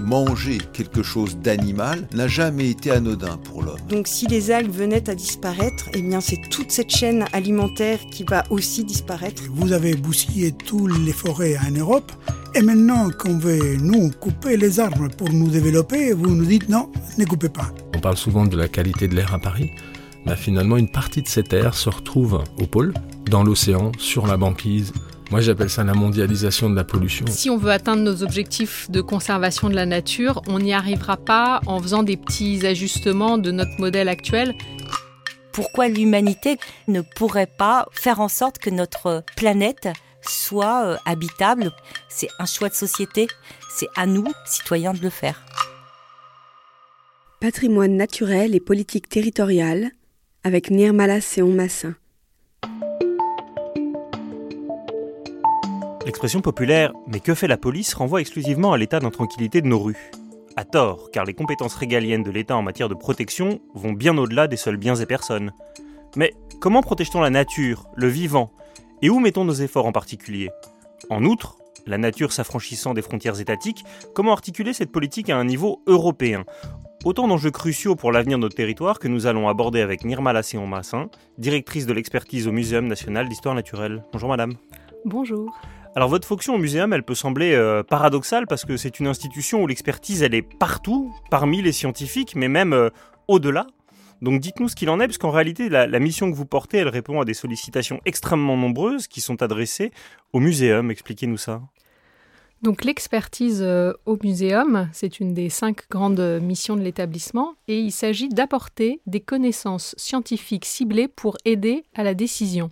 Manger quelque chose d'animal n'a jamais été anodin pour l'homme. Donc si les algues venaient à disparaître, eh bien c'est toute cette chaîne alimentaire qui va aussi disparaître. Vous avez bousillé toutes les forêts en Europe et maintenant qu'on veut nous couper les arbres pour nous développer, vous nous dites non, ne coupez pas. On parle souvent de la qualité de l'air à Paris. mais finalement, une partie de cet air se retrouve au pôle, dans l'océan, sur la banquise. Moi, j'appelle ça la mondialisation de la pollution. Si on veut atteindre nos objectifs de conservation de la nature, on n'y arrivera pas en faisant des petits ajustements de notre modèle actuel. Pourquoi l'humanité ne pourrait pas faire en sorte que notre planète soit euh, habitable? C'est un choix de société, c'est à nous, citoyens, de le faire. Patrimoine naturel et politique territoriale avec Nirmala Séon L'expression populaire Mais que fait la police renvoie exclusivement à l'état d'intranquillité de nos rues. À tort, car les compétences régaliennes de l'État en matière de protection vont bien au-delà des seuls biens et personnes. Mais comment protège-t-on la nature, le vivant? Et où mettons nos efforts en particulier? En outre, la nature s'affranchissant des frontières étatiques, comment articuler cette politique à un niveau européen? Autant d'enjeux cruciaux pour l'avenir de notre territoire que nous allons aborder avec Nirmala Séon Massin, directrice de l'expertise au Muséum national d'histoire naturelle. Bonjour madame. Bonjour. Alors votre fonction au muséum, elle peut sembler euh, paradoxale parce que c'est une institution où l'expertise, elle est partout, parmi les scientifiques, mais même euh, au-delà. Donc dites-nous ce qu'il en est, parce qu'en réalité, la, la, mission que vous portez, elle répond à des sollicitations extrêmement nombreuses qui sont adressées au muséum. Expliquez-nous ça. Donc l'expertise euh, au muséum, c'est une des cinq grandes missions de l'établissement, et il s'agit d'apporter des connaissances scientifiques ciblées pour aider à la décision.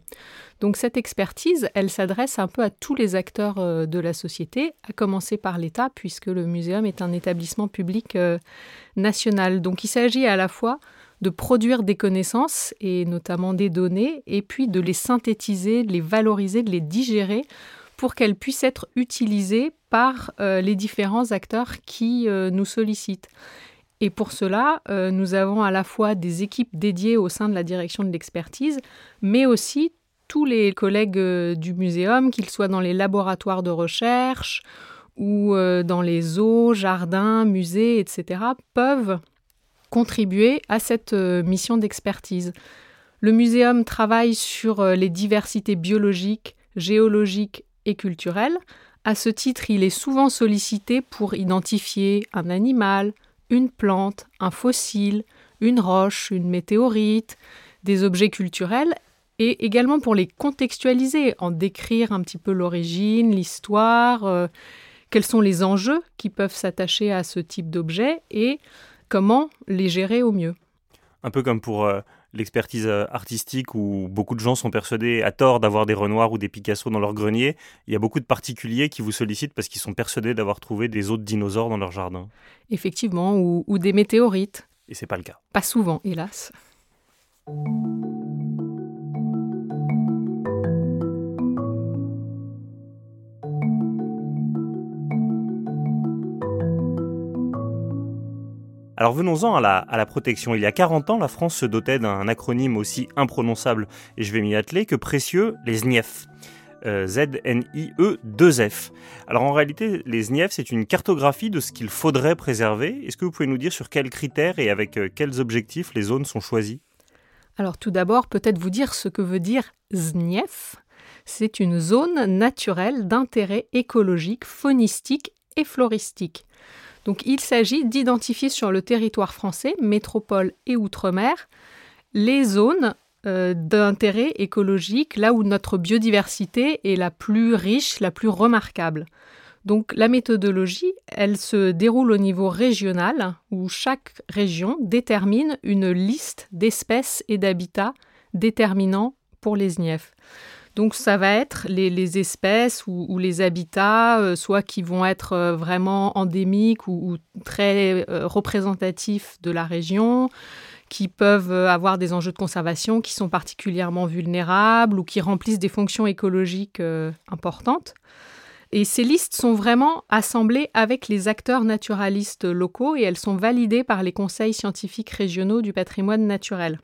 Donc cette expertise, elle s'adresse un peu à tous les acteurs euh, de la société, à commencer par l'État, puisque le muséum est un établissement public euh, national. Donc il s'agit à la fois de produire des connaissances, et notamment des données, et puis de les synthétiser, de les valoriser, de les digérer pour qu'elles puissent être utilisées par euh, les différents acteurs qui euh, nous sollicitent. Et pour cela, euh, nous avons à la fois des équipes dédiées au sein de la direction de l'expertise, mais aussi tous les collègues du muséum, qu'ils soient dans les laboratoires de recherche ou dans les zoos, jardins, musées, etc., peuvent contribuer à cette mission d'expertise. Le muséum travaille sur les diversités biologiques, géologiques et culturelles. À ce titre, il est souvent sollicité pour identifier un animal, une plante, un fossile, une roche, une météorite, des objets culturels et également pour les contextualiser, en décrire un petit peu l'origine, l'histoire, euh, quels sont les enjeux qui peuvent s'attacher à ce type d'objets et comment les gérer au mieux. Un peu comme pour euh, l'expertise artistique où beaucoup de gens sont persuadés à tort d'avoir des Renoirs ou des Picasso dans leur grenier. Il y a beaucoup de particuliers qui vous sollicitent parce qu'ils sont persuadés d'avoir trouvé des autres dinosaures dans leur jardin. Effectivement, ou, ou des météorites. Et c'est pas le cas. Pas souvent, hélas. Alors venons-en à la, protection. Il y a 40 ans, la France se dotait d'un acronyme aussi imprononçable, et je vais m'y atteler, que précieux, les ZNIEF. Euh, Z-N-I-E-2-F. Alors en réalité, les ZNIEF, c'est une cartographie de ce qu'il faudrait préserver. Est-ce que vous pouvez nous dire sur quels critères et avec euh, quels objectifs les zones sont choisies? Alors tout d'abord, peut-être vous dire ce que veut dire ZNIEF. C'est une zone naturelle d'intérêt écologique, faunistique et floristique. Donc il s'agit d'identifier sur le territoire français, métropole et outre-mer, les zones euh, d'intérêt écologique, là où notre biodiversité est la plus riche, la plus remarquable. Donc la méthodologie, elle se déroule au niveau régional, où chaque région détermine une liste d'espèces et d'habitats déterminants pour les SNIEF. Donc ça va être les, espèces ou, les habitats, euh, soit qui vont être euh, vraiment endémiques ou, très euh, représentatifs de la région, qui peuvent avoir des enjeux de conservation qui sont particulièrement vulnérables ou qui remplissent des fonctions écologiques importantes. Et ces listes sont vraiment assemblées avec les acteurs naturalistes locaux et elles sont validées par les conseils scientifiques régionaux du patrimoine naturel.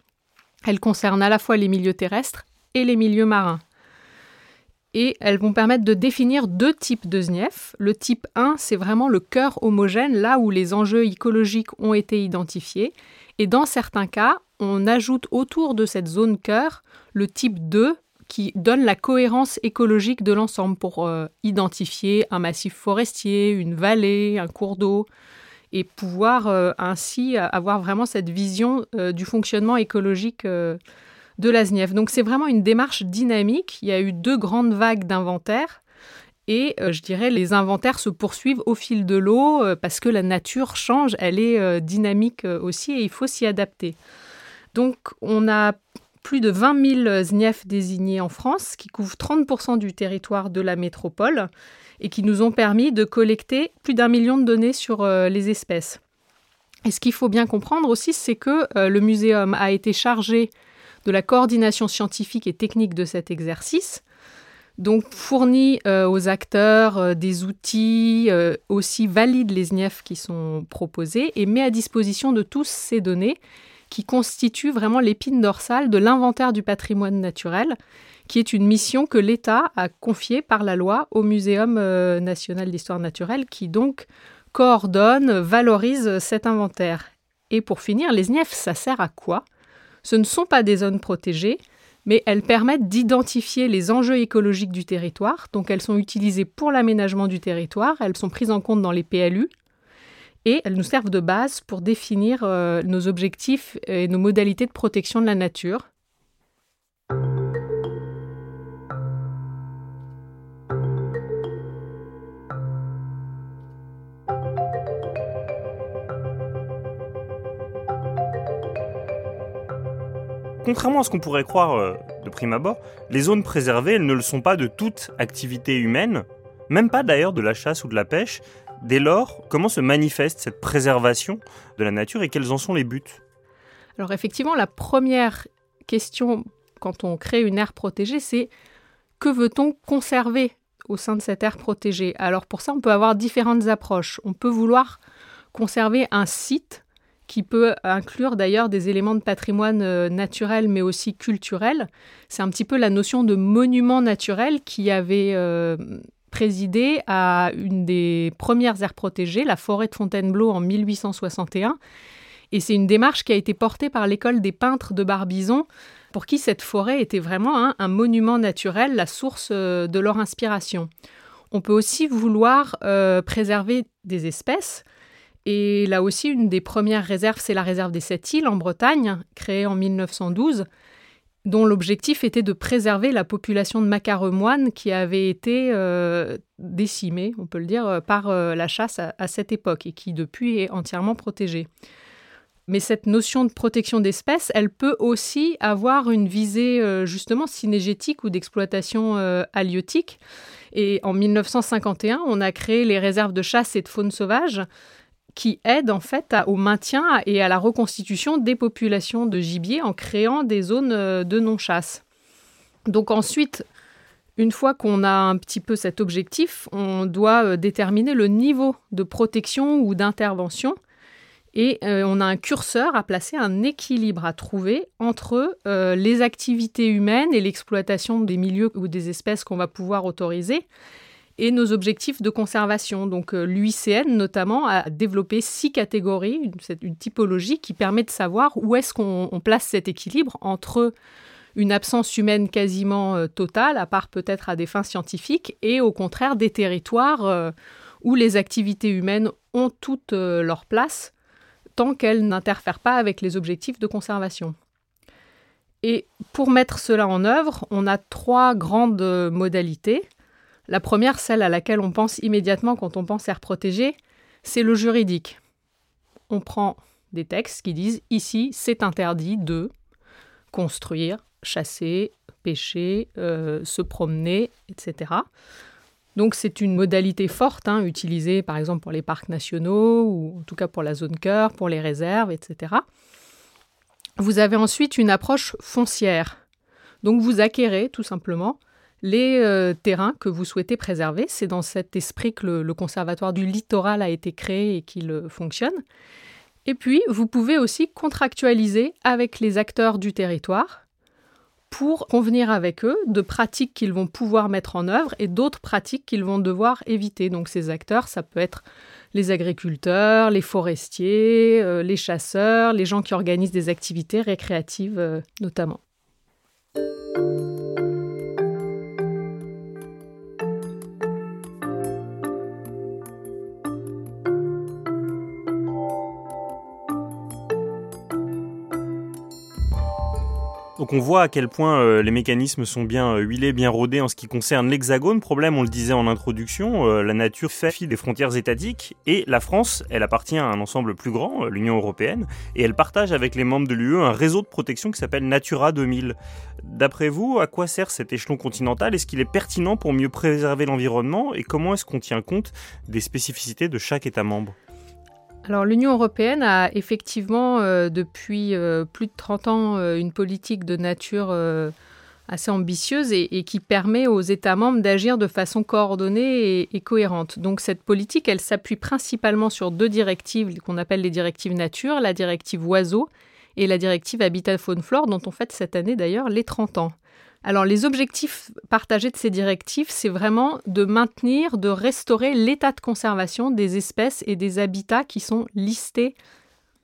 Elles concernent à la fois les milieux terrestres et les milieux marins. Et elles vont permettre de définir deux types de SNIEF. Le type 1, c'est vraiment le cœur homogène, là où les enjeux écologiques ont été identifiés. Et dans certains cas, on ajoute autour de cette zone cœur le type 2, qui donne la cohérence écologique de l'ensemble pour euh, identifier un massif forestier, une vallée, un cours d'eau, et pouvoir euh, ainsi avoir vraiment cette vision euh, du fonctionnement écologique de la ZNIEF. Donc c'est vraiment une démarche dynamique. Il y a eu deux grandes vagues d'inventaires. Et je dirais, les inventaires se poursuivent au fil de l'eau parce que la nature change, elle est dynamique aussi et il faut s'y adapter. Donc on a plus de 20 000 ZNIEF désignés en France, qui couvrent 30% du territoire de la métropole et qui nous ont permis de collecter plus d'un million de données sur euh, les espèces. Et ce qu'il faut bien comprendre aussi, c'est que euh, le muséum a été chargé de la coordination scientifique et technique de cet exercice, donc fournit euh, aux acteurs des outils, aussi valide les ZNIEF qui sont proposés et met à disposition de tous ces données qui constitue vraiment l'épine dorsale de l'inventaire du patrimoine naturel, qui est une mission que l'État a confiée par la loi au Muséum euh, national d'histoire naturelle, qui donc coordonne, valorise cet inventaire. Et pour finir, les SNIEF, ça sert à quoi? Ce ne sont pas des zones protégées, mais elles permettent d'identifier les enjeux écologiques du territoire. Donc elles sont utilisées pour l'aménagement du territoire, elles sont prises en compte dans les PLU, et elles nous servent de base pour définir euh, nos objectifs et nos modalités de protection de la nature. Contrairement à ce qu'on pourrait croire euh, de prime abord, les zones préservées, elles ne le sont pas de toute activité humaine, même pas d'ailleurs de la chasse ou de la pêche, Dès lors, comment se manifeste cette préservation de la nature et quels en sont les buts? Alors effectivement, la première question quand on crée une aire protégée, c'est que veut-on conserver au sein de cette aire protégée? Alors pour ça, on peut avoir différentes approches. On peut vouloir conserver un site qui peut inclure d'ailleurs des éléments de patrimoine euh, naturel mais aussi culturel. C'est un petit peu la notion de monument naturel qui avait euh, présidé à une des premières aires protégées, la forêt de Fontainebleau en 1861. Et c'est une démarche qui a été portée par l'école des peintres de Barbizon, pour qui cette forêt était vraiment un, monument naturel, la source euh, de leur inspiration. On peut aussi vouloir préserver des espèces. Et là aussi, une des premières réserves, c'est la réserve des Sept Îles en Bretagne, créée en 1912 dont l'objectif était de préserver la population de macaremoines qui avait été euh, décimée, on peut le dire, euh, par euh, la chasse à, cette époque et qui depuis est entièrement protégée. Mais cette notion de protection d'espèces, elle peut aussi avoir une visée justement synégétique ou d'exploitation halieutique. Et en 1951, on a créé les réserves de chasse et de faune sauvage qui aide en fait au maintien et à la reconstitution des populations de gibier en créant des zones euh, de non-chasse. Donc ensuite, une fois qu'on a un petit peu cet objectif, on doit euh, déterminer le niveau de protection ou d'intervention et euh, on a un curseur à placer, un équilibre à trouver entre les activités humaines et l'exploitation des milieux ou des espèces qu'on va pouvoir autoriser et nos objectifs de conservation. Donc euh, l'UICN notamment a développé six catégories, une, typologie qui permet de savoir où est-ce qu'on place cet équilibre entre une absence humaine quasiment euh, totale, à part peut-être à des fins scientifiques, et au contraire des territoires euh, où les activités humaines ont toute leur place tant qu'elles n'interfèrent pas avec les objectifs de conservation. Et pour mettre cela en œuvre, on a trois grandes modalités. La première, celle à laquelle on pense immédiatement quand on pense air protégé, c'est le juridique. On prend des textes qui disent ici, c'est interdit de construire, chasser, pêcher, euh, se promener, etc. Donc c'est une modalité forte, hein, utilisée par exemple pour les parcs nationaux, ou en tout cas pour la zone cœur, pour les réserves, etc. Vous avez ensuite une approche foncière. Donc vous acquérez tout simplement les euh, terrains que vous souhaitez préserver. C'est dans cet esprit que le, Conservatoire du littoral a été créé et qu'il fonctionne. Et puis, vous pouvez aussi contractualiser avec les acteurs du territoire pour convenir avec eux de pratiques qu'ils vont pouvoir mettre en œuvre et d'autres pratiques qu'ils vont devoir éviter. Donc ces acteurs, ça peut être les agriculteurs, les forestiers, euh, les chasseurs, les gens qui organisent des activités récréatives euh, notamment. Donc on voit à quel point euh, les mécanismes sont bien euh, huilés, bien rodés en ce qui concerne l'hexagone. Problème, on le disait en introduction, euh, la nature fait fi des frontières étatiques et la France, elle appartient à un ensemble plus grand, l'Union européenne, et elle partage avec les membres de l'UE un réseau de protection qui s'appelle Natura 2000. D'après vous, à quoi sert cet échelon continental? Est-ce qu'il est pertinent pour mieux préserver l'environnement? Et comment est-ce qu'on tient compte des spécificités de chaque État membre? Alors l'Union européenne a effectivement euh, depuis euh, plus de 30 ans euh, une politique de nature assez ambitieuse et, qui permet aux États membres d'agir de façon coordonnée et, cohérente. Donc cette politique, elle s'appuie principalement sur deux directives qu'on appelle les directives nature, la directive oiseaux et la directive habitat faune flore dont on fête cette année d'ailleurs les 30 ans. Alors les objectifs partagés de ces directives, c'est vraiment de maintenir, de restaurer l'état de conservation des espèces et des habitats qui sont listés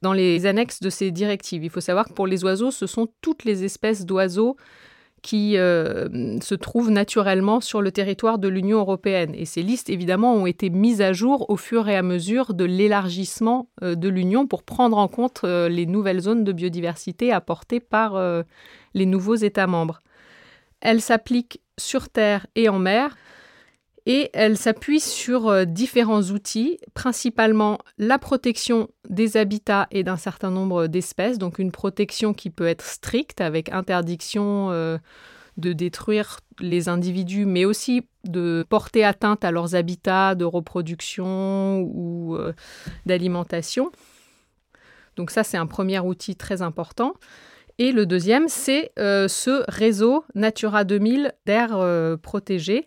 dans les annexes de ces directives. Il faut savoir que pour les oiseaux, ce sont toutes les espèces d'oiseaux qui euh, se trouvent naturellement sur le territoire de l'Union européenne. Et ces listes, évidemment, ont été mises à jour au fur et à mesure de l'élargissement euh, de l'Union pour prendre en compte euh, les nouvelles zones de biodiversité apportées par les nouveaux États membres. Elle s'applique sur terre et en mer et elle s'appuie sur euh, différents outils, principalement la protection des habitats et d'un certain nombre d'espèces, donc une protection qui peut être stricte avec interdiction euh, de détruire les individus, mais aussi de porter atteinte à leurs habitats de reproduction ou euh, d'alimentation. Donc ça, c'est un premier outil très important. Et le deuxième, c'est euh, ce réseau Natura 2000 d'air euh, protégé.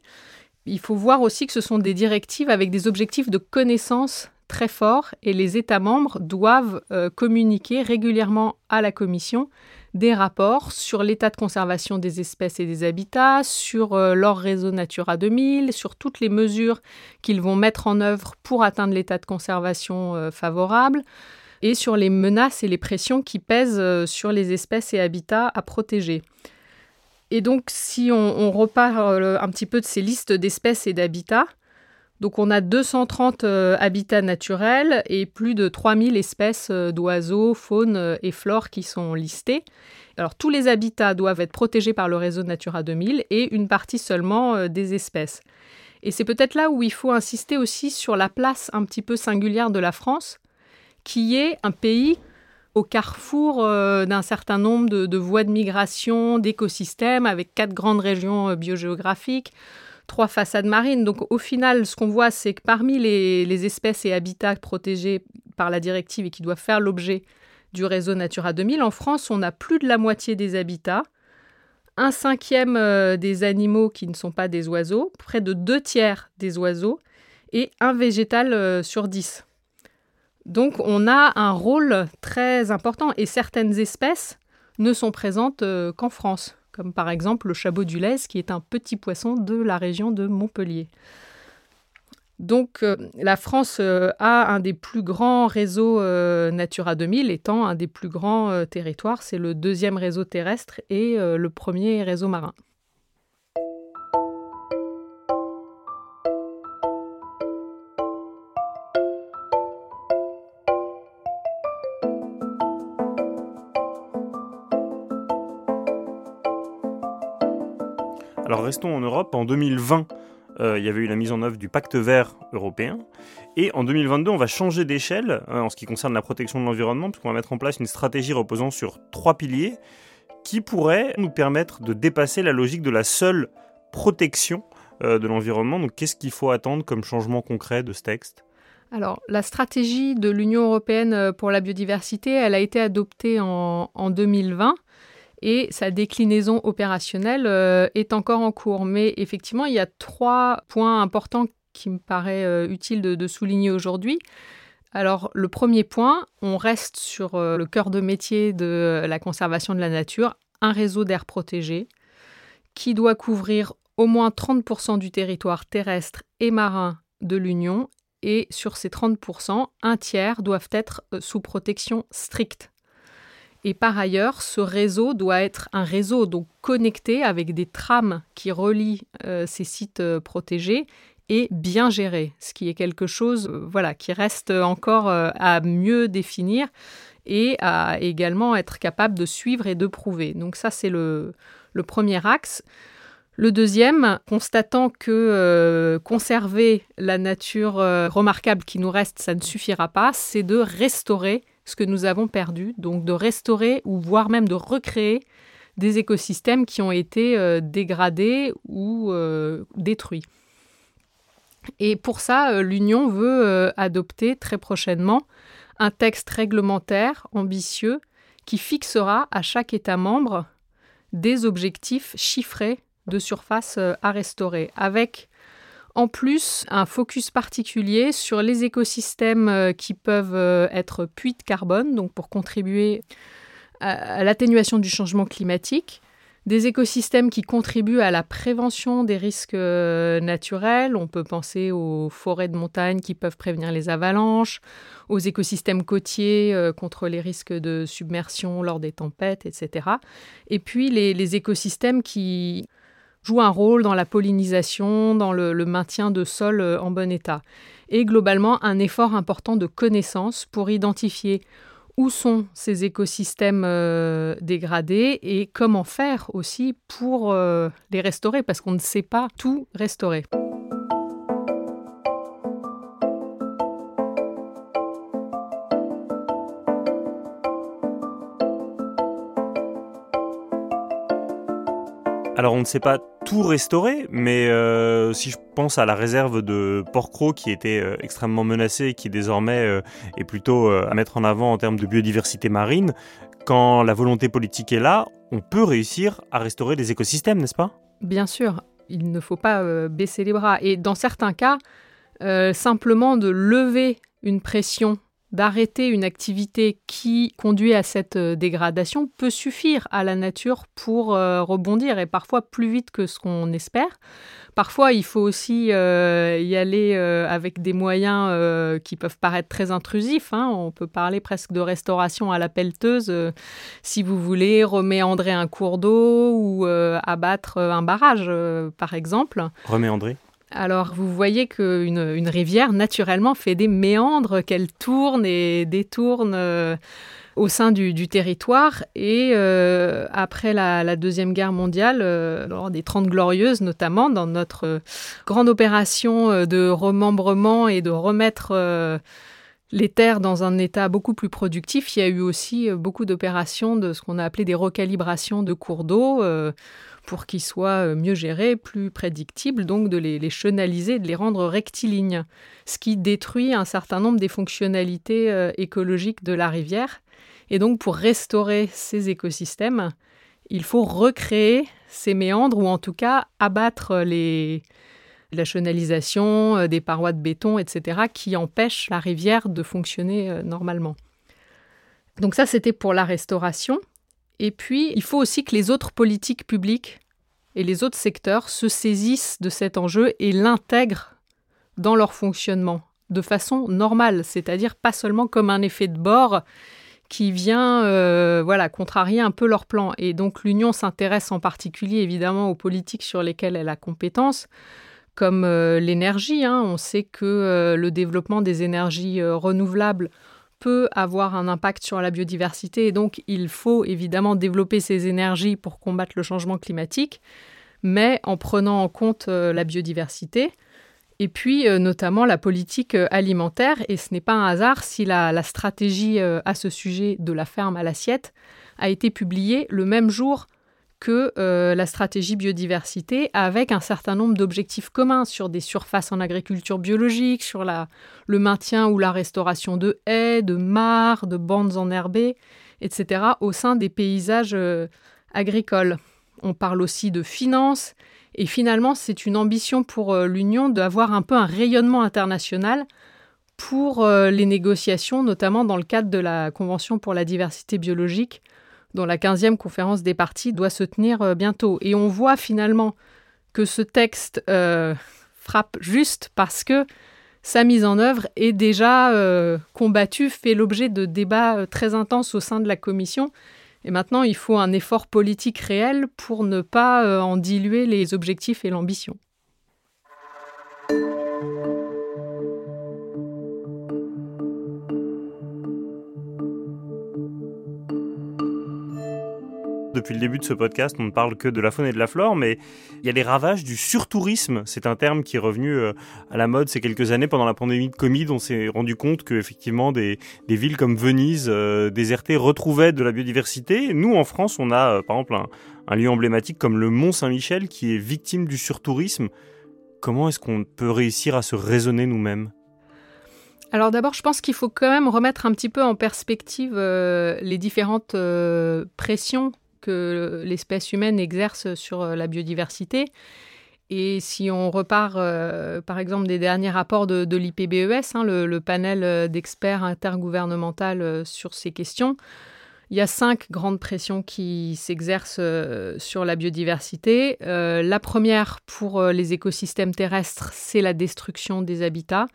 Il faut voir aussi que ce sont des directives avec des objectifs de connaissance très forts et les États membres doivent euh, communiquer régulièrement à la Commission des rapports sur l'état de conservation des espèces et des habitats, sur leur réseau Natura 2000, sur toutes les mesures qu'ils vont mettre en œuvre pour atteindre l'état de conservation favorable, et sur les menaces et les pressions qui pèsent euh, sur les espèces et habitats à protéger. Et donc, si on, repart euh, un petit peu de ces listes d'espèces et d'habitats, donc on a 230 euh, habitats naturels et plus de 3000 espèces d'oiseaux, faune et flore qui sont listées. Alors tous les habitats doivent être protégés par le réseau Natura 2000 et une partie seulement des espèces. Et c'est peut-être là où il faut insister aussi sur la place un petit peu singulière de la France, qui est un pays au carrefour euh, d'un certain nombre de, voies de migration, d'écosystèmes, avec quatre grandes régions euh, biogéographiques, trois façades marines. Donc au final, ce qu'on voit, c'est que parmi les, espèces et habitats protégés par la directive et qui doivent faire l'objet du réseau Natura 2000, en France, on a plus de la moitié des habitats, un cinquième euh, des animaux qui ne sont pas des oiseaux, près de deux tiers des oiseaux et un végétal sur dix. Donc on a un rôle très important et certaines espèces ne sont présentes euh, qu'en France, comme par exemple le chabot du lez qui est un petit poisson de la région de Montpellier. Donc euh, la France euh, a un des plus grands réseaux Natura 2000 étant un des plus grands territoires. C'est le deuxième réseau terrestre et le premier réseau marin. Alors restons en Europe. En 2020, euh, il y avait eu la mise en œuvre du pacte vert européen. Et en 2022, on va changer d'échelle hein, en ce qui concerne la protection de l'environnement, puisqu'on va mettre en place une stratégie reposant sur trois piliers qui pourraient nous permettre de dépasser la logique de la seule protection euh, de l'environnement. Donc qu'est-ce qu'il faut attendre comme changement concret de ce texte? Alors, la stratégie de l'Union européenne euh, pour la biodiversité, elle a été adoptée en 2020 et sa déclinaison opérationnelle euh, est encore en cours. Mais effectivement, il y a trois points importants qui me paraît euh, utile de, souligner aujourd'hui. Alors, le premier point, on reste sur euh, le cœur de métier de la conservation de la nature, un réseau d'air protégé qui doit couvrir au moins 30% du territoire terrestre et marin de l'Union et sur ces 30%, un tiers doivent être sous protection stricte. Et par ailleurs, ce réseau doit être un réseau donc connecté avec des trames qui relient euh, ces sites euh, protégés et bien géré, ce qui est quelque chose euh, voilà, qui reste encore à mieux définir et à également être capable de suivre et de prouver. Donc ça, c'est le, le premier axe. Le deuxième, constatant que conserver la nature remarquable qui nous reste, ça ne suffira pas, c'est de restaurer ce que nous avons perdu, donc de restaurer ou voire même de recréer des écosystèmes qui ont été euh, dégradés ou euh, détruits. Et pour ça, euh, l'Union veut adopter très prochainement un texte réglementaire ambitieux qui fixera à chaque État membre des objectifs chiffrés de surface à restaurer, avec en plus, un focus particulier sur les écosystèmes euh, qui peuvent euh, être puits de carbone, donc pour contribuer à l'atténuation du changement climatique, des écosystèmes qui contribuent à la prévention des risques euh, naturels. On peut penser aux forêts de montagne qui peuvent prévenir les avalanches, aux écosystèmes côtiers contre les risques de submersion lors des tempêtes, etc. Et puis les écosystèmes qui joue un rôle dans la pollinisation, dans le, maintien de sols euh, en bon état. Et globalement, un effort important de connaissance pour identifier où sont ces écosystèmes euh, dégradés et comment faire aussi pour euh, les restaurer, parce qu'on ne sait pas tout restaurer. Alors on ne sait pas tout restaurer, mais euh, si je pense à la réserve de Porcro qui était euh, extrêmement menacée et qui désormais euh, est plutôt à mettre en avant en termes de biodiversité marine, quand la volonté politique est là, on peut réussir à restaurer des écosystèmes, n'est-ce pas? Bien sûr, il ne faut pas baisser les bras. Et dans certains cas, simplement de lever une pression d'arrêter une activité qui conduit à cette euh, dégradation peut suffire à la nature pour euh, rebondir et parfois plus vite que ce qu'on espère. Parfois, il faut aussi euh, y aller avec des moyens qui peuvent paraître très intrusifs. Hein. On peut parler presque de restauration à la pelleteuse si vous voulez reméandrer un cours d'eau ou abattre un barrage, par exemple. Reméandrer? Alors, vous voyez qu'une une rivière, naturellement, fait des méandres qu'elle tourne et détourne euh, au sein du, territoire. Et euh, après la, Deuxième Guerre mondiale, euh, lors des Trente Glorieuses notamment, dans notre grande opération de remembrement et de remettre les terres dans un état beaucoup plus productif, il y a eu aussi beaucoup d'opérations de ce qu'on a appelé des recalibrations de cours d'eau pour qu'ils soient euh, mieux gérés, plus prédictibles, donc de les, chenaliser, de les rendre rectilignes, ce qui détruit un certain nombre des fonctionnalités euh, écologiques de la rivière. Et donc pour restaurer ces écosystèmes, il faut recréer ces méandres ou en tout cas abattre les, la chenalisation euh, des parois de béton, etc., qui empêchent la rivière de fonctionner normalement. Donc ça, c'était pour la restauration. Et puis, il faut aussi que les autres politiques publiques et les autres secteurs se saisissent de cet enjeu et l'intègrent dans leur fonctionnement de façon normale, c'est-à-dire pas seulement comme un effet de bord qui vient euh, voilà contrarier un peu leur plan. Et donc l'Union s'intéresse en particulier évidemment aux politiques sur lesquelles elle a compétence, comme euh, l'énergie. Hein. On sait que euh, le développement des énergies renouvelables avoir un impact sur la biodiversité et donc il faut évidemment développer ces énergies pour combattre le changement climatique, mais en prenant en compte euh, la biodiversité et puis euh, notamment la politique euh, alimentaire. Et ce n'est pas un hasard si la stratégie à ce sujet de la ferme à l'assiette a été publiée le même jour que euh, la stratégie biodiversité avec un certain nombre d'objectifs communs sur des surfaces en agriculture biologique, sur le maintien ou la restauration de haies, de mares, de bandes enherbées, etc., au sein des paysages euh, agricole. On parle aussi de finances. Et finalement, c'est une ambition pour l'Union d'avoir un peu un rayonnement international pour les négociations, notamment dans le cadre de la Convention pour la diversité biologique, dont la 15e conférence des parties doit se tenir bientôt. Et on voit finalement que ce texte frappe juste parce que sa mise en œuvre est déjà euh, combattue, fait l'objet de débats euh, très intenses au sein de la Commission. Et maintenant, il faut un effort politique réel pour ne pas euh, en diluer les objectifs et l'ambition. Depuis le début de ce podcast, on ne parle que de la faune et de la flore, mais il y a les ravages du surtourisme. C'est un terme qui est revenu euh, à la mode ces quelques années pendant la pandémie de Covid. On s'est rendu compte que effectivement des, villes comme Venise, euh, désertées, retrouvaient de la biodiversité. Nous, en France, on a euh, par exemple un, un lieu emblématique comme le Mont Saint-Michel qui est victime du surtourisme. Comment est-ce qu'on peut réussir à se raisonner nous-mêmes? Alors d'abord, je pense qu'il faut quand même remettre un petit peu en perspective les différentes pressions que l'espèce humaine exerce sur euh, la biodiversité. Et si on repart, euh, par exemple, des derniers rapports de, l'IPBES, hein, le, panel euh, d'experts intergouvernemental sur ces questions, il y a cinq grandes pressions qui s'exercent sur la biodiversité. la première pour les écosystèmes terrestres, c'est la destruction des habitats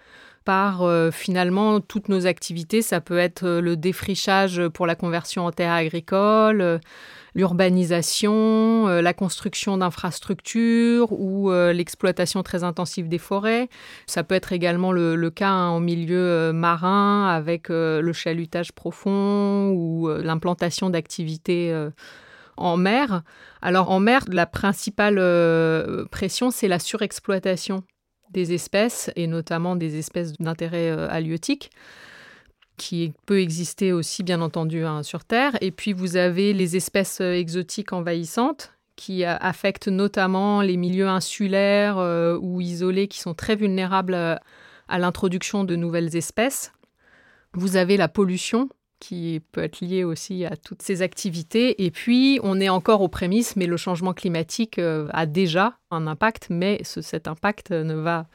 par finalement toutes nos activités. Ça peut être le défrichage pour la conversion en terre agricole l'urbanisation, euh, la construction d'infrastructures ou euh, l'exploitation très intensive des forêts. Ça peut être également le, cas hein, en milieu euh, marin avec le chalutage profond ou l'implantation d'activités en mer. Alors en mer, la principale pression, c'est la surexploitation des espèces et notamment des espèces d'intérêt halieutique qui peut exister aussi bien entendu hein, sur Terre. Et puis vous avez les espèces euh, exotiques envahissantes qui euh, affectent notamment les milieux insulaires euh, ou isolés qui sont très vulnérables à l'introduction de nouvelles espèces. Vous avez la pollution qui peut être liée aussi à toutes ces activités. Et puis, on est encore aux prémices, mais le changement climatique a déjà un impact, mais cet impact ne va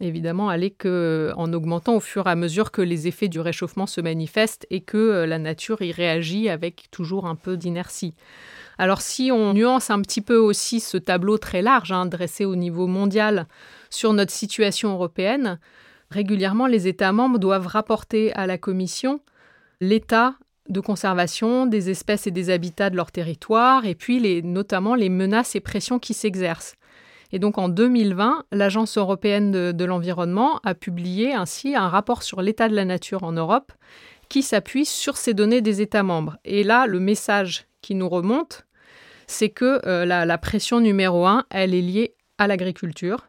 évidemment aller que en augmentant au fur et à mesure que les effets du réchauffement se manifestent et que euh, la nature y réagit avec toujours un peu d'inertie. Alors si on nuance un petit peu aussi ce tableau très large hein, dressé au niveau mondial sur notre situation européenne, régulièrement les États membres doivent rapporter à la Commission l'état de conservation des espèces et des habitats de leur territoire et puis notamment les menaces et pressions qui s'exercent. Et donc en 2020, l'Agence européenne de, l'environnement a publié ainsi un rapport sur l'état de la nature en Europe qui s'appuie sur ces données des États membres. Et là, le message qui nous remonte, c'est que euh, la, pression numéro un, elle est liée à l'agriculture,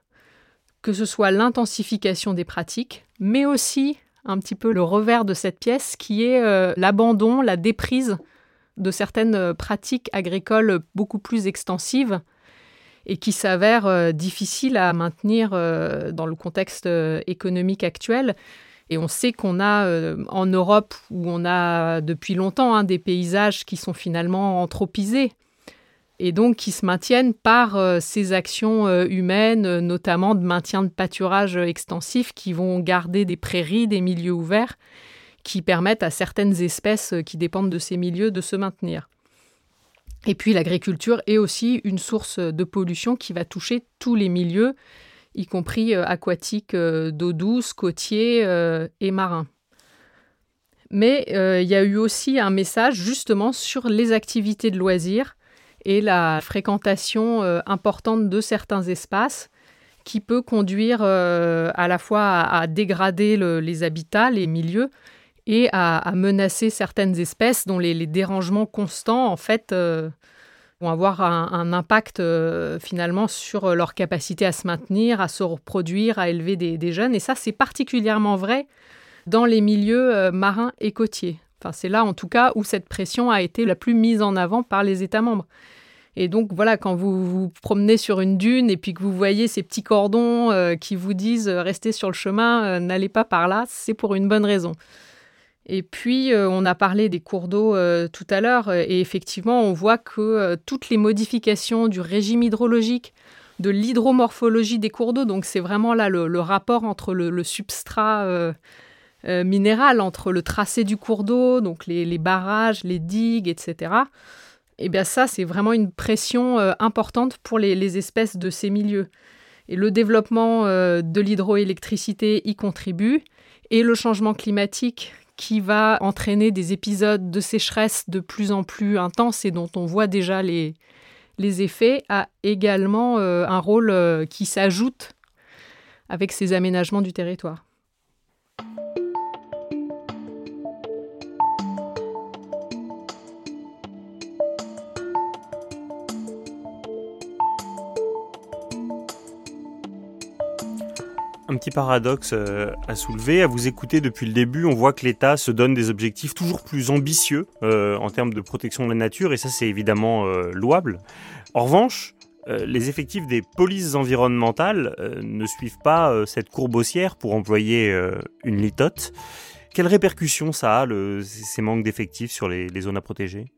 que ce soit l'intensification des pratiques, mais aussi un petit peu le revers de cette pièce qui est euh, l'abandon, la déprise de certaines euh, pratiques agricoles beaucoup plus extensives et qui s'avère euh, difficile à maintenir euh, dans le contexte euh, économique actuel. Et on sait qu'on a en Europe, où on a depuis longtemps hein, des paysages qui sont finalement anthropisés, et donc qui se maintiennent par ces actions humaines, notamment de maintien de pâturage extensif, qui vont garder des prairies, des milieux ouverts, qui permettent à certaines espèces qui dépendent de ces milieux de se maintenir. Et puis l'agriculture est aussi une source de pollution qui va toucher tous les milieux, y compris euh, aquatiques euh, d'eau douce, côtiers euh, et marins. Mais il y a eu aussi un message justement sur les activités de loisirs et la fréquentation importante de certains espaces qui peut conduire à la fois à, dégrader les habitats, les milieux, et à, menacer certaines espèces dont les, dérangements constants, en fait, euh, vont avoir un, impact euh, finalement sur leur capacité à se maintenir, à se reproduire, à élever des, jeunes. Et ça, c'est particulièrement vrai dans les milieux euh, marins et côtiers. Enfin, c'est là, en tout cas, où cette pression a été la plus mise en avant par les États membres. Et donc voilà, quand vous vous promenez sur une dune et puis que vous voyez ces petits cordons qui vous disent restez sur le chemin, n'allez pas par là, c'est pour une bonne raison. Et puis, on a parlé des cours d'eau tout à l'heure, et effectivement, on voit que toutes les modifications du régime hydrologique, de l'hydromorphologie des cours d'eau, donc c'est vraiment là le, rapport entre le, substrat minéral, entre le tracé du cours d'eau, donc les, barrages, les digues, etc. Et bien ça, c'est vraiment une pression importante pour les espèces de ces milieux. Et le développement euh, de l'hydroélectricité y contribue. Et le changement climatique qui va entraîner des épisodes de sécheresse de plus en plus intenses et dont on voit déjà les, effets, a également euh, un rôle euh, qui s'ajoute avec ces aménagements du territoire. Un petit paradoxe euh, à soulever. À vous écouter depuis le début, on voit que l'État se donne des objectifs toujours plus ambitieux euh, en termes de protection de la nature, et ça c'est évidemment euh, louable. En revanche, les effectifs des polices environnementales ne suivent pas cette courbe haussière, pour employer une litote. Quelles répercussions ça a, ces manques d'effectifs sur les, zones à protéger?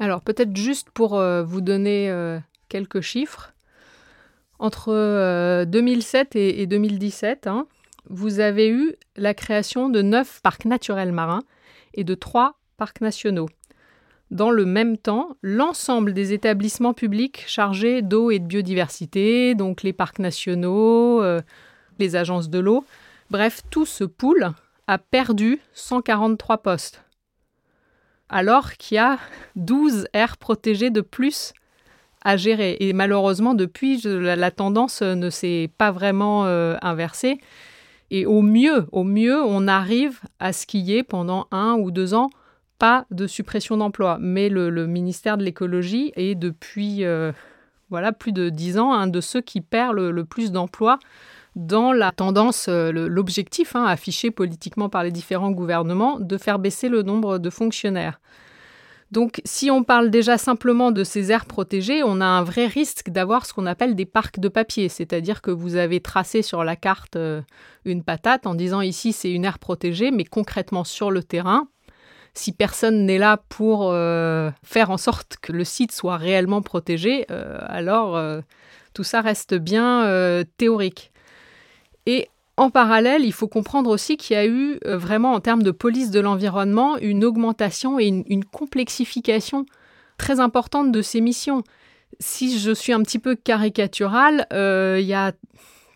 Alors peut-être juste pour vous donner quelques chiffres. Entre 2007 euh, et, 2017, hein, vous avez eu la création de neuf parcs naturels marins et de trois parcs nationaux. Dans le même temps, l'ensemble des établissements publics chargés d'eau et de biodiversité, donc les parcs nationaux, euh, les agences de l'eau, bref, tout ce pool a perdu 143 postes. Alors qu'il y a 12 aires protégées de plus à gérer. Et malheureusement, depuis, la, tendance ne s'est pas vraiment euh, inversée. Et au mieux, au mieux, on arrive à ce qu'il y ait pendant un ou deux ans pas de suppression d'emplois. Mais le, ministère de l'écologie est depuis euh, voilà plus de dix ans un de ceux qui perd le, plus d'emplois dans la tendance, euh, l'objectif hein, affiché politiquement par les différents gouvernements de faire baisser le nombre de fonctionnaires. Donc si on parle déjà simplement de ces aires protégées, on a un vrai risque d'avoir ce qu'on appelle des parcs de papier, c'est-à-dire que vous avez tracé sur la carte euh, une patate en disant ici c'est une aire protégée, mais concrètement sur le terrain, si personne n'est là pour euh, faire en sorte que le site soit réellement protégé, euh, alors tout ça reste bien théorique. En parallèle, il faut comprendre aussi qu'il y a eu euh, vraiment en termes de police de l'environnement une augmentation et une, complexification très importante de ces missions. Si je suis un petit peu caricaturale, euh, il y a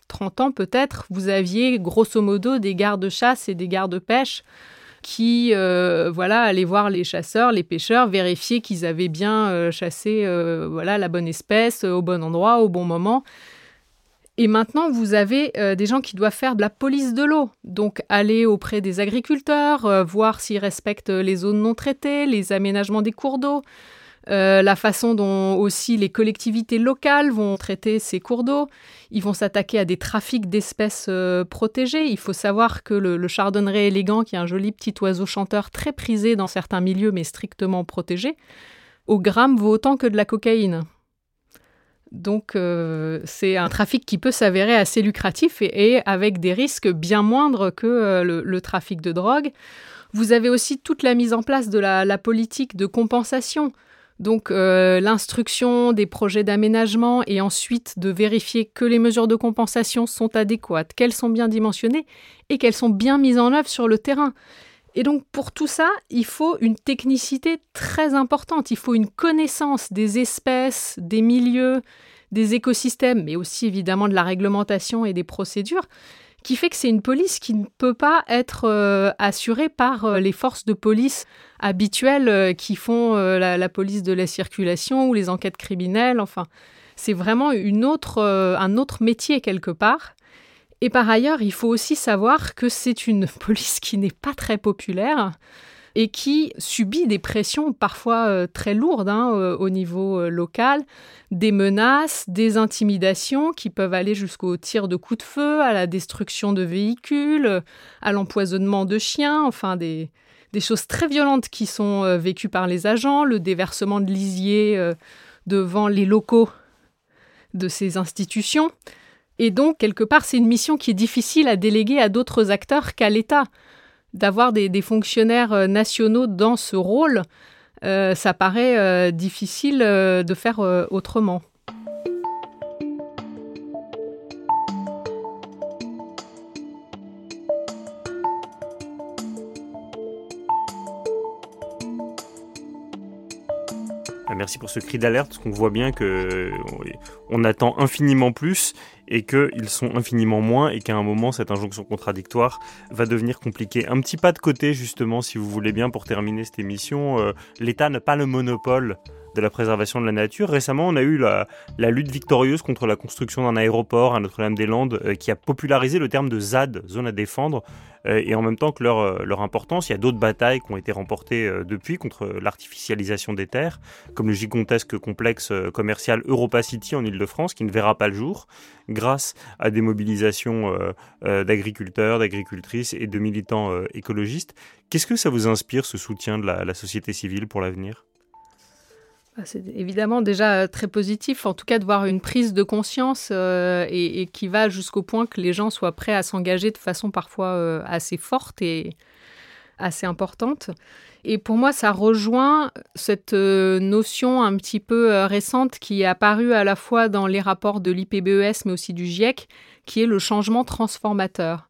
30 ans peut-être, vous aviez grosso modo des gardes-chasse et des gardes-pêche qui euh, voilà allaient voir les chasseurs, les pêcheurs, vérifier qu'ils avaient bien chassé voilà la bonne espèce au bon endroit au bon moment. Et maintenant, vous avez euh, des gens qui doivent faire de la police de l'eau, donc aller auprès des agriculteurs, euh, voir s'ils respectent les zones non traitées, les aménagements des cours d'eau, euh, la façon dont aussi les collectivités locales vont traiter ces cours d'eau. Ils vont s'attaquer à des trafics d'espèces protégées. Il faut savoir que le, le, chardonneret élégant, qui est un joli petit oiseau chanteur très prisé dans certains milieux mais strictement protégé, au gramme vaut autant que de la cocaïne. Donc euh, c'est un trafic qui peut s'avérer assez lucratif et, avec des risques bien moindres que euh, le, trafic de drogue. Vous avez aussi toute la mise en place de la, politique de compensation, donc euh, l'instruction des projets d'aménagement et ensuite de vérifier que les mesures de compensation sont adéquates, qu'elles sont bien dimensionnées et qu'elles sont bien mises en œuvre sur le terrain. Et donc pour tout ça, il faut une technicité très importante, il faut une connaissance des espèces, des milieux, des écosystèmes, mais aussi évidemment de la réglementation et des procédures, qui fait que c'est une police qui ne peut pas être euh, assurée par euh, les forces de police habituelles euh, qui font la, police de la circulation ou les enquêtes criminelles. Enfin, c'est vraiment une autre, un autre métier quelque part. Et par ailleurs, il faut aussi savoir que c'est une police qui n'est pas très populaire et qui subit des pressions parfois euh, très lourdes hein, euh, au niveau euh, local, des menaces, des intimidations qui peuvent aller jusqu'au tir de coups de feu, à la destruction de véhicules, à l'empoisonnement de chiens, enfin des, des choses très violentes qui sont vécues par les agents, le déversement de lisier devant les locaux de ces institutions. Et donc, quelque part, c'est une mission qui est difficile à déléguer à d'autres acteurs qu'à l'État. d'avoir des, fonctionnaires nationaux dans ce rôle, ça paraît difficile de faire autrement. merci pour ce cri d'alerte, parce qu'on voit bien que on attend infiniment plus et qu'ils sont infiniment moins et qu'à un moment cette injonction contradictoire va devenir compliquée. Un petit pas de côté justement, si vous voulez bien, pour terminer cette émission. Euh, L'État n'a pas le monopole de la préservation de la nature. Récemment, on a eu la, lutte victorieuse contre la construction d'un aéroport à Notre-Dame-des-Landes euh, qui a popularisé le terme de ZAD, zone à défendre, euh, et en même temps que leur, leur importance, il y a d'autres batailles qui ont été remportées depuis contre l'artificialisation des terres, comme le gigantesque complexe commercial Europa City en Ile-de-France, qui ne verra pas le jour, grâce à des mobilisations d'agriculteurs, d'agricultrices et de militants écologistes. Qu'est-ce que ça vous inspire, ce soutien de la société civile pour l'avenir? Ah, c'est évidemment déjà euh, très positif, en tout cas de voir une prise de conscience euh, et, qui va jusqu'au point que les gens soient prêts à s'engager de façon parfois euh, assez forte et assez importante. Et pour moi, ça rejoint cette notion un petit peu récente qui est apparue à la fois dans les rapports de l'IPBES mais aussi du GIEC, qui est le changement transformateur.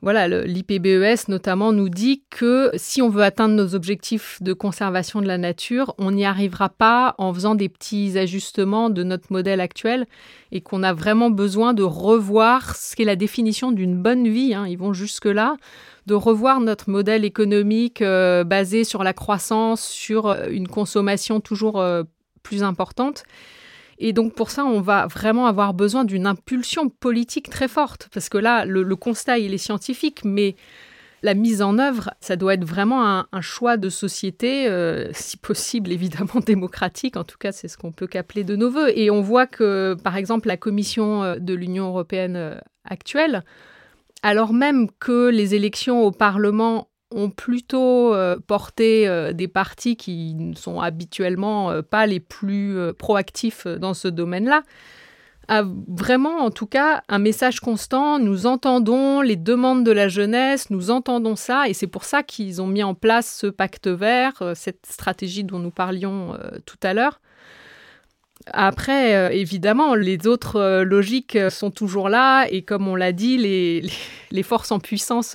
Voilà, l'IPBES notamment nous dit que si on veut atteindre nos objectifs de conservation de la nature, on n'y arrivera pas en faisant des petits ajustements de notre modèle actuel et qu'on a vraiment besoin de revoir ce qu'est la définition d'une bonne vie. Hein. ils vont jusque-là, de revoir notre modèle économique euh, basé sur la croissance, sur euh, une consommation toujours euh, plus importante et donc pour ça, on va vraiment avoir besoin d'une impulsion politique très forte, parce que là, le, constat, il est scientifique, mais la mise en œuvre, ça doit être vraiment un, choix de société, euh, si possible évidemment démocratique, en tout cas c'est ce qu'on peut qu'appeler de nos voeux. Et on voit que par exemple la Commission euh, de l'Union européenne euh, actuelle, alors même que les élections au Parlement ont plutôt euh, porté euh, des partis qui ne sont habituellement euh, pas les plus proactifs dans ce domaine-là, a vraiment en tout cas un message constant. Nous entendons les demandes de la jeunesse, nous entendons ça, et c'est pour ça qu'ils ont mis en place ce pacte vert, cette stratégie dont nous parlions tout à l'heure. Après, évidemment, les autres logiques sont toujours là, et comme on l'a dit, les, forces en puissance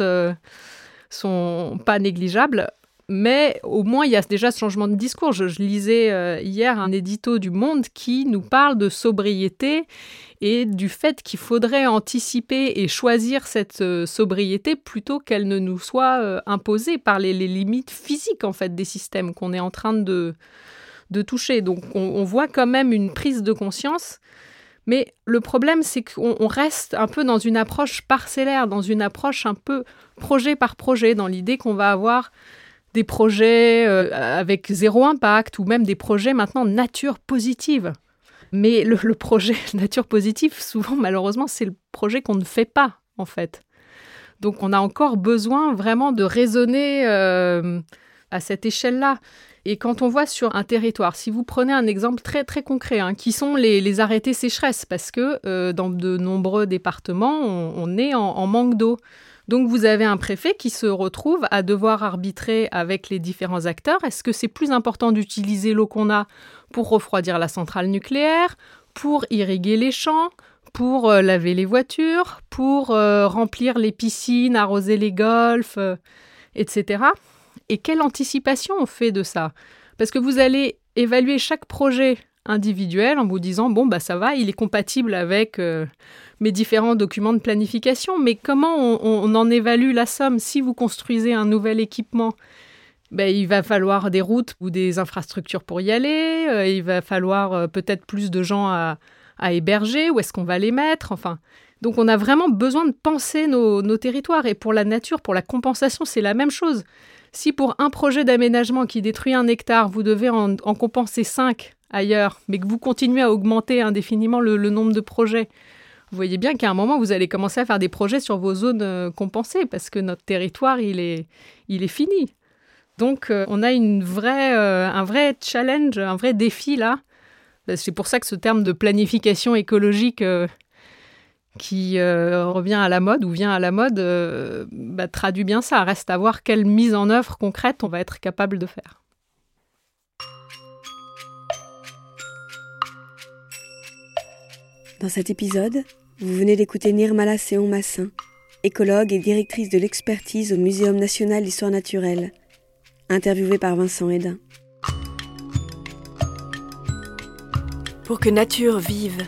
sont pas négligeables. Mais au moins, il y a déjà ce changement de discours. Je, lisais euh, hier un édito du Monde qui nous parle de sobriété et du fait qu'il faudrait anticiper et choisir cette euh, sobriété plutôt qu'elle ne nous soit euh, imposée par les, limites physiques en fait des systèmes qu'on est en train de, de toucher. Donc on, voit quand même une prise de conscience. Mais le problème, c'est qu'on reste un peu dans une approche parcellaire, dans une approche un peu projet par projet, dans l'idée qu'on va avoir des projets euh, avec zéro impact ou même des projets maintenant nature positive. Mais le, projet nature positive, souvent malheureusement, c'est le projet qu'on ne fait pas en fait. Donc on a encore besoin vraiment de raisonner euh, à cette échelle-là. Et quand on voit sur un territoire, si vous prenez un exemple très très concret, hein, qui sont les, arrêtés sécheresse, parce que euh, dans de nombreux départements, on, est en manque d'eau. Donc vous avez un préfet qui se retrouve à devoir arbitrer avec les différents acteurs. Est-ce que c'est plus important d'utiliser l'eau qu'on a pour refroidir la centrale nucléaire, pour irriguer les champs, pour euh, laver les voitures, pour euh, remplir les piscines, arroser les golfs, etc. Et quelle anticipation on fait de ça? Parce que vous allez évaluer chaque projet individuel en vous disant bon bah ça va, il est compatible avec mes différents documents de planification, mais comment on, en évalue la somme? Si vous construisez un nouvel équipement, ben, il va falloir des routes ou des infrastructures pour y aller, euh, il va falloir euh, peut-être plus de gens à, héberger, où est-ce qu'on va les mettre, enfin. Donc on a vraiment besoin de penser nos, territoires. Et pour la nature, pour la compensation, c'est la même chose. Si pour un projet d'aménagement qui détruit un hectare, vous devez en, compenser cinq ailleurs, mais que vous continuez à augmenter indéfiniment le nombre de projets, vous voyez bien qu'à un moment, vous allez commencer à faire des projets sur vos zones euh, compensées parce que notre territoire, il est, il est fini. Donc, euh, on a une vraie, euh, un vrai challenge, un vrai défi là. C'est pour ça que ce terme de planification écologique qui euh, revient à la mode ou vient à la mode euh, bah, traduit bien ça. Reste à voir quelle mise en œuvre concrète on va être capable de faire. Dans cet épisode, vous venez d'écouter Nirmala Séon Massin, écologue et directrice de l'expertise au Muséum national d'histoire naturelle, interviewée par Vincent Hédin. Pour que nature vive.